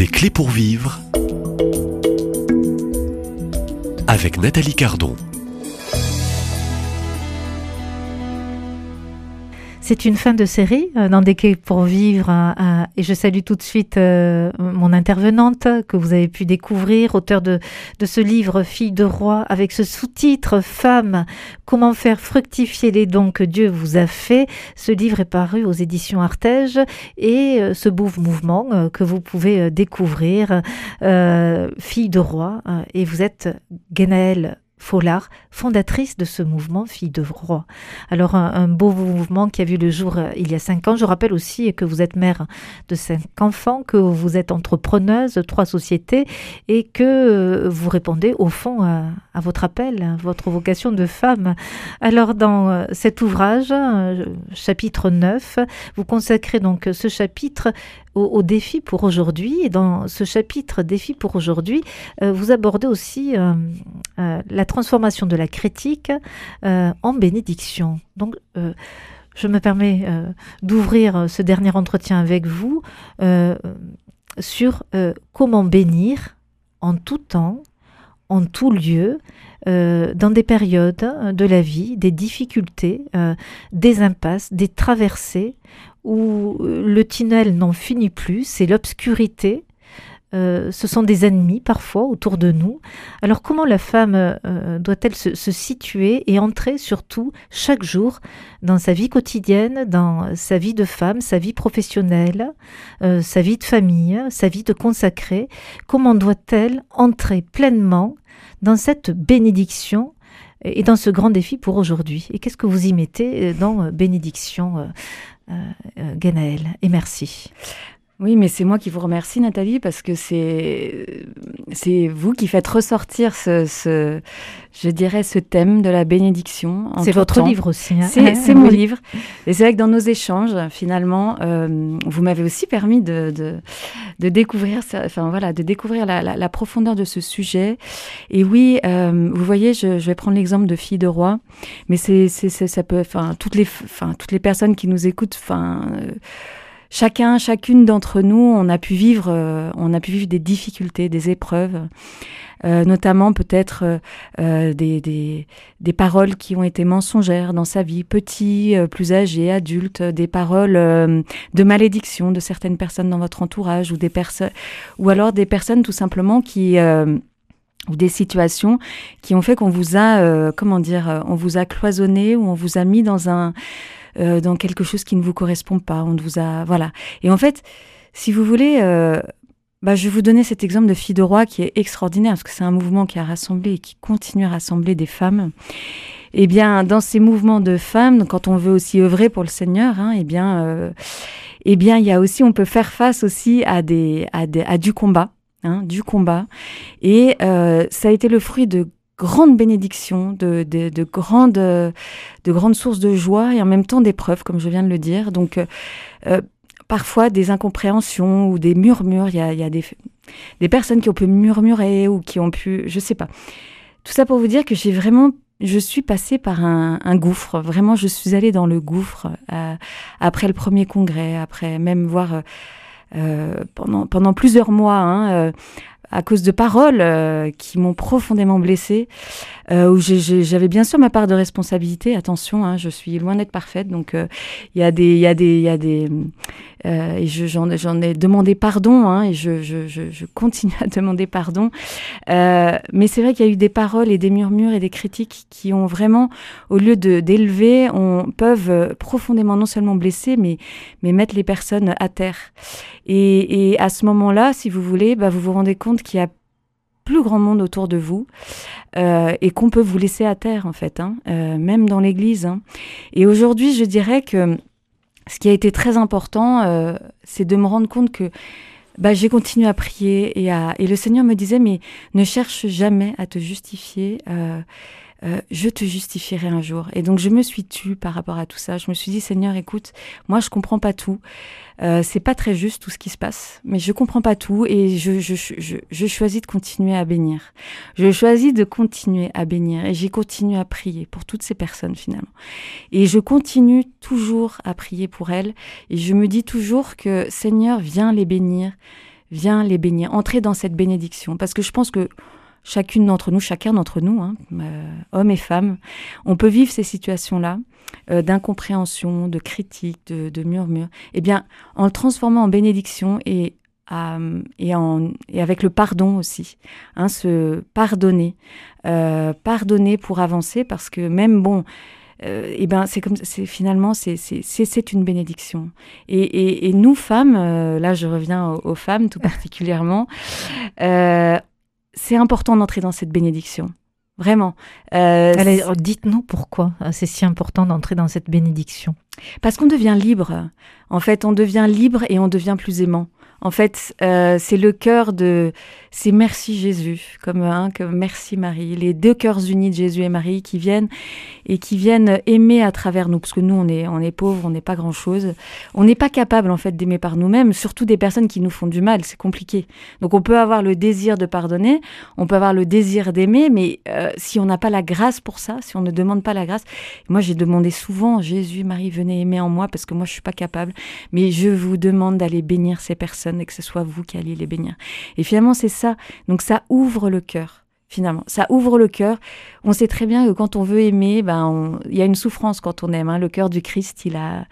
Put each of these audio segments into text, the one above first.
Des clés pour vivre avec Nathalie Cardon. C'est une fin de série euh, dans Des quais pour vivre euh, et je salue tout de suite mon intervenante que vous avez pu découvrir, auteur de, ce livre Fille de roi avec ce sous-titre Femme, comment faire fructifier les dons que Dieu vous a fait. Ce livre est paru aux éditions Artege et ce beau mouvement que vous pouvez découvrir, Fille de roi et vous êtes Genaël Follard, fondatrice de ce mouvement Fille de Roi. Alors un, beau mouvement qui a vu le jour euh, il y a cinq ans. Je rappelle aussi que vous êtes mère de cinq enfants, que vous êtes entrepreneuse, trois sociétés et que euh, vous répondez au fond à, votre appel, à votre vocation de femme. Alors dans euh, cet ouvrage, chapitre 9, vous consacrez donc ce chapitre au, défi pour aujourd'hui. Et dans ce chapitre défi pour aujourd'hui, vous abordez aussi la transformation de la critique en bénédiction. Donc, je me permets d'ouvrir ce dernier entretien avec vous sur comment bénir en tout temps, en tout lieu, dans des périodes de la vie, des difficultés, des impasses, des traversées où euh, le tunnel n'en finit plus, c'est l'obscurité. Euh, ce sont des ennemis parfois autour de nous. Alors comment la femme euh, doit-elle se, situer et entrer surtout chaque jour dans sa vie quotidienne, dans sa vie de femme, sa vie professionnelle, sa vie de famille, sa vie de consacrée? Comment doit-elle entrer pleinement dans cette bénédiction et dans ce grand défi pour aujourd'hui? Et qu'est-ce que vous y mettez dans bénédiction euh, euh, Ganaël. Et merci. Oui, mais c'est moi qui vous remercie, Nathalie, parce que c'est c'est vous qui faites ressortir ce, ce, je dirais, ce thème de la bénédiction. C'est votre livre aussi. Hein c'est mon livre. Et c'est vrai que dans nos échanges, finalement, euh, vous m'avez aussi permis de, de, de, découvrir, enfin voilà, de découvrir la, la, la, profondeur de ce sujet. Et oui, euh, vous voyez, je, je vais prendre l'exemple de Fille de Roi, mais c'est ça peut, enfin toutes les, enfin toutes les personnes qui nous écoutent, enfin. Euh, chacun, chacune d'entre nous, on a pu vivre, euh, on a pu vivre des difficultés, des épreuves, euh, notamment peut-être euh, des, des, des, paroles qui ont été mensongères dans sa vie, petit, plus âgé, adulte, des paroles de malédiction de certaines personnes dans votre entourage ou des personnes, ou alors des personnes tout simplement qui ou des situations qui ont fait qu'on vous a, comment dire, on vous a cloisonné ou on vous a mis dans un euh, dans quelque chose qui ne vous correspond pas. On vous a, voilà. Et en fait, si vous voulez, euh, bah, je vais vous donner cet exemple de Fille de Roi qui est extraordinaire parce que c'est un mouvement qui a rassemblé et qui continue à rassembler des femmes. Eh bien, dans ces mouvements de femmes, quand on veut aussi œuvrer pour le Seigneur, hein, eh bien, euh, eh bien, il y a aussi, on peut faire face aussi à des, à, des, à du combat. Hein, du combat. Et euh, ça a été le fruit de grandes bénédictions, de, de, de, grandes, de grandes sources de joie et en même temps d'épreuves, comme je viens de le dire. Donc, euh, euh, parfois des incompréhensions ou des murmures. Il y a, y a des, des personnes qui ont pu murmurer ou qui ont pu, je sais pas. Tout ça pour vous dire que j'ai vraiment, je suis passée par un, gouffre. Vraiment, je suis allée dans le gouffre euh, après le premier congrès, après même voir pendant pendant plusieurs mois. Hein, à cause de paroles euh, qui m'ont profondément blessée, où j'avais bien sûr ma part de responsabilité. Attention, hein, je suis loin d'être parfaite, donc euh, il y a des, il y a des, il y a des, euh, et j'en ai demandé pardon, hein, et je, je, je, je, continue à demander pardon. Euh, mais c'est vrai qu'il y a eu des paroles et des murmures et des critiques qui ont vraiment, au lieu de d'élever, on peuvent profondément non seulement blesser, mais mais mettre les personnes à terre. Et, et à ce moment-là, si vous voulez, bah, vous vous rendez compte qu'il y a plus grand monde autour de vous euh, et qu'on peut vous laisser à terre en fait, hein, euh, même dans l'Église. Hein. Et aujourd'hui, je dirais que ce qui a été très important, euh, c'est de me rendre compte que bah, j'ai continué à prier et, à, et le Seigneur me disait mais ne cherche jamais à te justifier. Euh, je te justifierai un jour. Et donc je me suis tue par rapport à tout ça. Je me suis dit Seigneur, écoute, moi je comprends pas tout. Euh, c'est pas très juste tout ce qui se passe, mais je comprends pas tout et je, je, je, je choisis de continuer à bénir. Je choisis de continuer à bénir et j'ai continué à prier pour toutes ces personnes finalement. Et je continue toujours à prier pour elles et je me dis toujours que Seigneur, viens les bénir viens les bénir, entrer dans cette bénédiction. Parce que je pense que chacune d'entre nous, chacun d'entre nous, hein, euh, hommes et femmes, on peut vivre ces situations-là euh, d'incompréhension, de critique, de, de murmure. Eh bien, en le transformant en bénédiction et, et avec le pardon aussi, hein, se pardonner, euh, pardonner pour avancer, parce que même bon, euh, et ben c'est comme finalement c'est une bénédiction et, nous femmes euh, là je reviens aux, femmes tout particulièrement euh, c'est important d'entrer dans cette bénédiction. Vraiment. Euh, dites-nous pourquoi euh, c'est si important d'entrer dans cette bénédiction. Parce qu'on devient libre. En fait on devient libre et on devient plus aimant en fait, euh, c'est le cœur de, c'est merci Jésus, comme un, comme merci Marie, les deux cœurs unis de Jésus et Marie qui viennent et qui viennent aimer à travers nous, parce que nous on est, on est pauvres, on n'est pas grand chose, on n'est pas capable en fait d'aimer par nous-mêmes, surtout des personnes qui nous font du mal, c'est compliqué. Donc on peut avoir le désir de pardonner, on peut avoir le désir d'aimer, mais euh, si on n'a pas la grâce pour ça, si on ne demande pas la grâce, moi j'ai demandé souvent Jésus, Marie, venez aimer en moi parce que moi je suis pas capable, mais je vous demande d'aller bénir ces personnes et que ce soit vous qui alliez les bénir. Et finalement, c'est ça. Donc ça ouvre le cœur. Finalement, ça ouvre le cœur. On sait très bien que quand on veut aimer, ben, il y a une souffrance quand on aime. Hein. Le cœur du Christ, il a,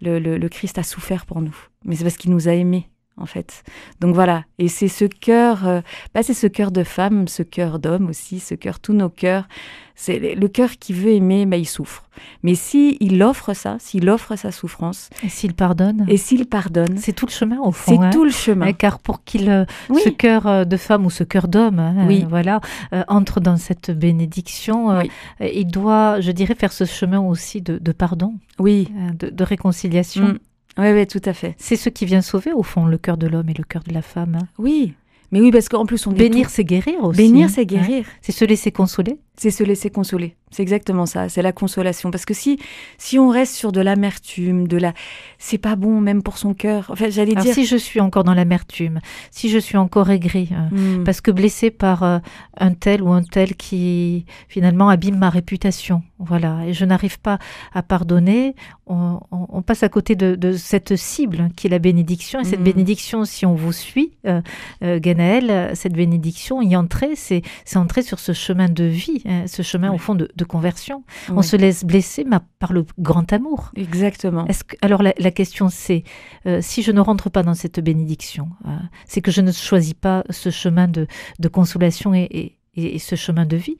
le, le, le Christ a souffert pour nous. Mais c'est parce qu'il nous a aimés en fait. Donc voilà, et c'est ce cœur, euh, bah c'est ce cœur de femme, ce cœur d'homme aussi, ce cœur, tous nos cœurs. C'est le cœur qui veut aimer, bah, il souffre. Mais si il offre ça, s'il offre sa souffrance, et s'il pardonne, et s'il pardonne, c'est tout le chemin au fond. C'est hein. tout le chemin. Car pour qu'il euh, oui. ce cœur euh, de femme ou ce cœur d'homme, hein, oui. voilà, entre dans cette bénédiction, Oui. il doit, je dirais, faire ce chemin aussi de, de pardon, oui, de, de réconciliation. Mm. Oui, oui, tout à fait. C'est ce qui vient sauver au fond le cœur de l'homme et le cœur de la femme. hein. Oui, mais oui, parce qu'en plus on Bénir, c'est guérir aussi. bénir, c'est guérir. C'est se laisser consoler. C'est se laisser consoler. C'est exactement ça, c'est la consolation. Parce que si, si on reste sur de l'amertume, de la, c'est pas bon même pour son cœur. En fait, j'allais dire. si je suis encore dans l'amertume, si je suis encore aigri, hein, Hmm. parce que blessé par euh, un tel ou un tel qui finalement abîme ma réputation, voilà, et je n'arrive pas à pardonner, on, on- on passe à côté de, de cette cible qui est la bénédiction. Et cette Mhm. bénédiction, si on vous suit, euh, euh, Ganaël, euh, cette bénédiction, y entrer, c'est c'est entrer sur ce chemin de vie, hein, ce chemin au fond de, de conversion. On se laisse blesser mais par le grand amour. Exactement. Est-ce que, alors la, la question c'est, euh, si je ne rentre pas dans cette bénédiction, euh, c'est que je ne choisis pas ce chemin de, de consolation et, et- et ce chemin de vie?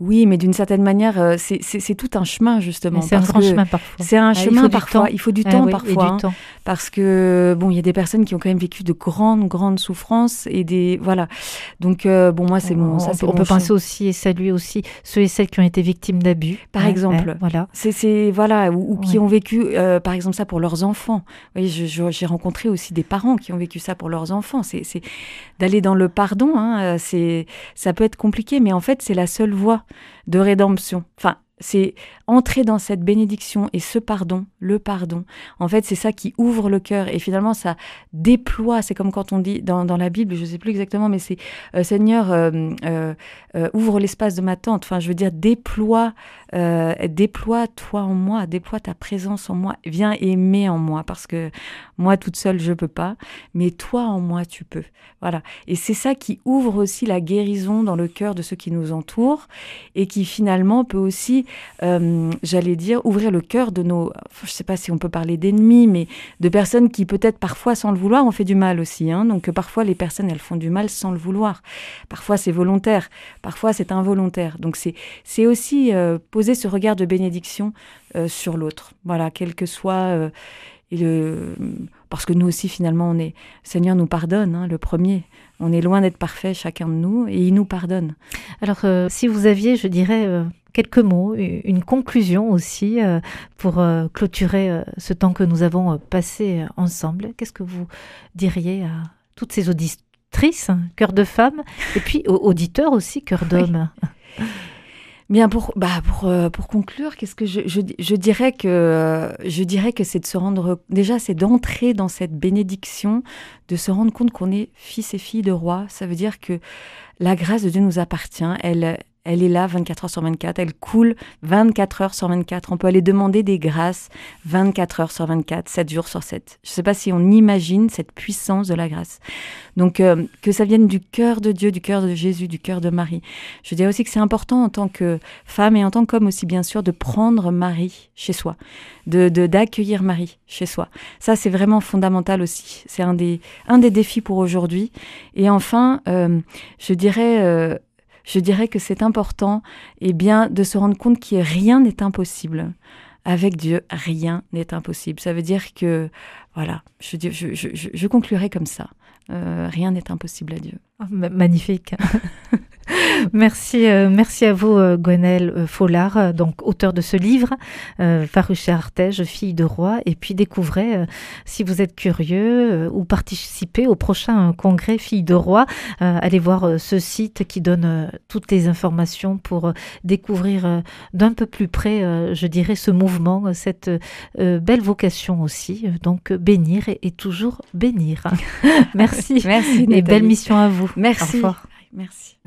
Oui, mais d'une certaine manière, euh, c'est- tout un chemin justement. C'est un grand chemin parfois. C'est un Ah, il chemin du parfois. Il faut du Ah temps oui, parfois. du hein. temps. parce que bon, il y a des personnes qui ont quand même vécu de grandes, grandes souffrances et des voilà. Donc euh, bon, moi c'est mon, on, ça on peut- on penser aussi et saluer aussi ceux et celles qui ont été victimes d'abus. Par hein, exemple. hein, voilà. C'est, voilà, ou, ou qui Ouais. ont vécu, euh, par exemple, ça pour leurs enfants. Vous voyez, j'ai rencontré aussi des parents qui ont vécu ça pour leurs enfants. C'est, d'aller dans le pardon. Hein, c'est, ça peut être compliqué, mais en fait, c'est la seule voie de rédemption. Enfin, c'est entrer dans cette bénédiction et ce pardon, le pardon. En fait, c'est ça qui ouvre le cœur et finalement ça déploie. C'est comme quand on dit dans, dans la Bible, je sais plus exactement, mais c'est euh, Seigneur euh, euh, ouvre l'espace de ma tente. Enfin, je veux dire déploie, déploie toi en moi, déploie ta présence en moi, viens aimer en moi parce que moi toute seule je peux pas, mais toi en moi tu peux. Voilà. Et c'est ça qui ouvre aussi la guérison dans le cœur de ceux qui nous entourent et qui finalement peut aussi euh, j'allais dire, ouvrir le cœur de nos, je sais pas si on peut parler d'ennemis, mais de personnes qui peut-être parfois sans le vouloir ont fait du mal aussi. Hein. Donc euh, parfois les personnes elles font du mal sans le vouloir. Parfois c'est volontaire, parfois c'est involontaire. Donc c'est aussi euh, poser ce regard de bénédiction sur l'autre. Voilà, quel que soit parce que nous aussi finalement on est, Seigneur nous pardonne, hein, le premier. On est loin d'être parfait chacun de nous et il nous pardonne. Alors, si vous aviez, je dirais, quelques mots, une conclusion aussi euh, pour euh, clôturer euh, ce temps que nous avons passé ensemble, qu'est-ce que vous diriez à toutes ces auditrices, hein, cœur de femme, et puis aux auditeurs aussi, cœur d'homme Bien pour bah pour pour conclure, qu'est-ce que je, je je dirais que je dirais que c'est de se rendre déjà c'est d'entrer dans cette bénédiction, de se rendre compte qu'on est fils et filles de roi. Ça veut dire que la grâce de Dieu nous appartient. Elle elle est là 24 heures sur 24, elle coule 24 heures sur 24. On peut aller demander des grâces 24 heures sur 24, 7 jours sur 7. Je ne sais pas si on imagine cette puissance de la grâce. Donc euh, que ça vienne du cœur de Dieu, du cœur de Jésus, du cœur de Marie. Je dirais aussi que c'est important en tant que femme et en tant qu'homme aussi bien sûr de prendre Marie chez soi, de d'accueillir Marie chez soi. Ça c'est vraiment fondamental aussi. C'est un des un des défis pour aujourd'hui. Et enfin, euh, je dirais euh, je dirais que c'est important eh bien, de se rendre compte que rien n'est impossible. Avec Dieu, rien n'est impossible. Ça veut dire que, voilà, je, je, je, je conclurai comme ça. Euh, rien n'est impossible à Dieu. Oh, magnifique. merci, euh, merci à vous, euh, Gwenelle euh, Follard, donc auteur de ce livre, paru chez Artege, Fille de roi. Et puis découvrez, si vous êtes curieux ou participez au prochain congrès Fille de roi, allez voir ce site qui donne toutes les informations pour découvrir d'un peu plus près, je dirais, ce mouvement, cette belle vocation aussi. Donc bénir et, toujours bénir. merci. Merci. Et belle mission à vous. Merci. Merci.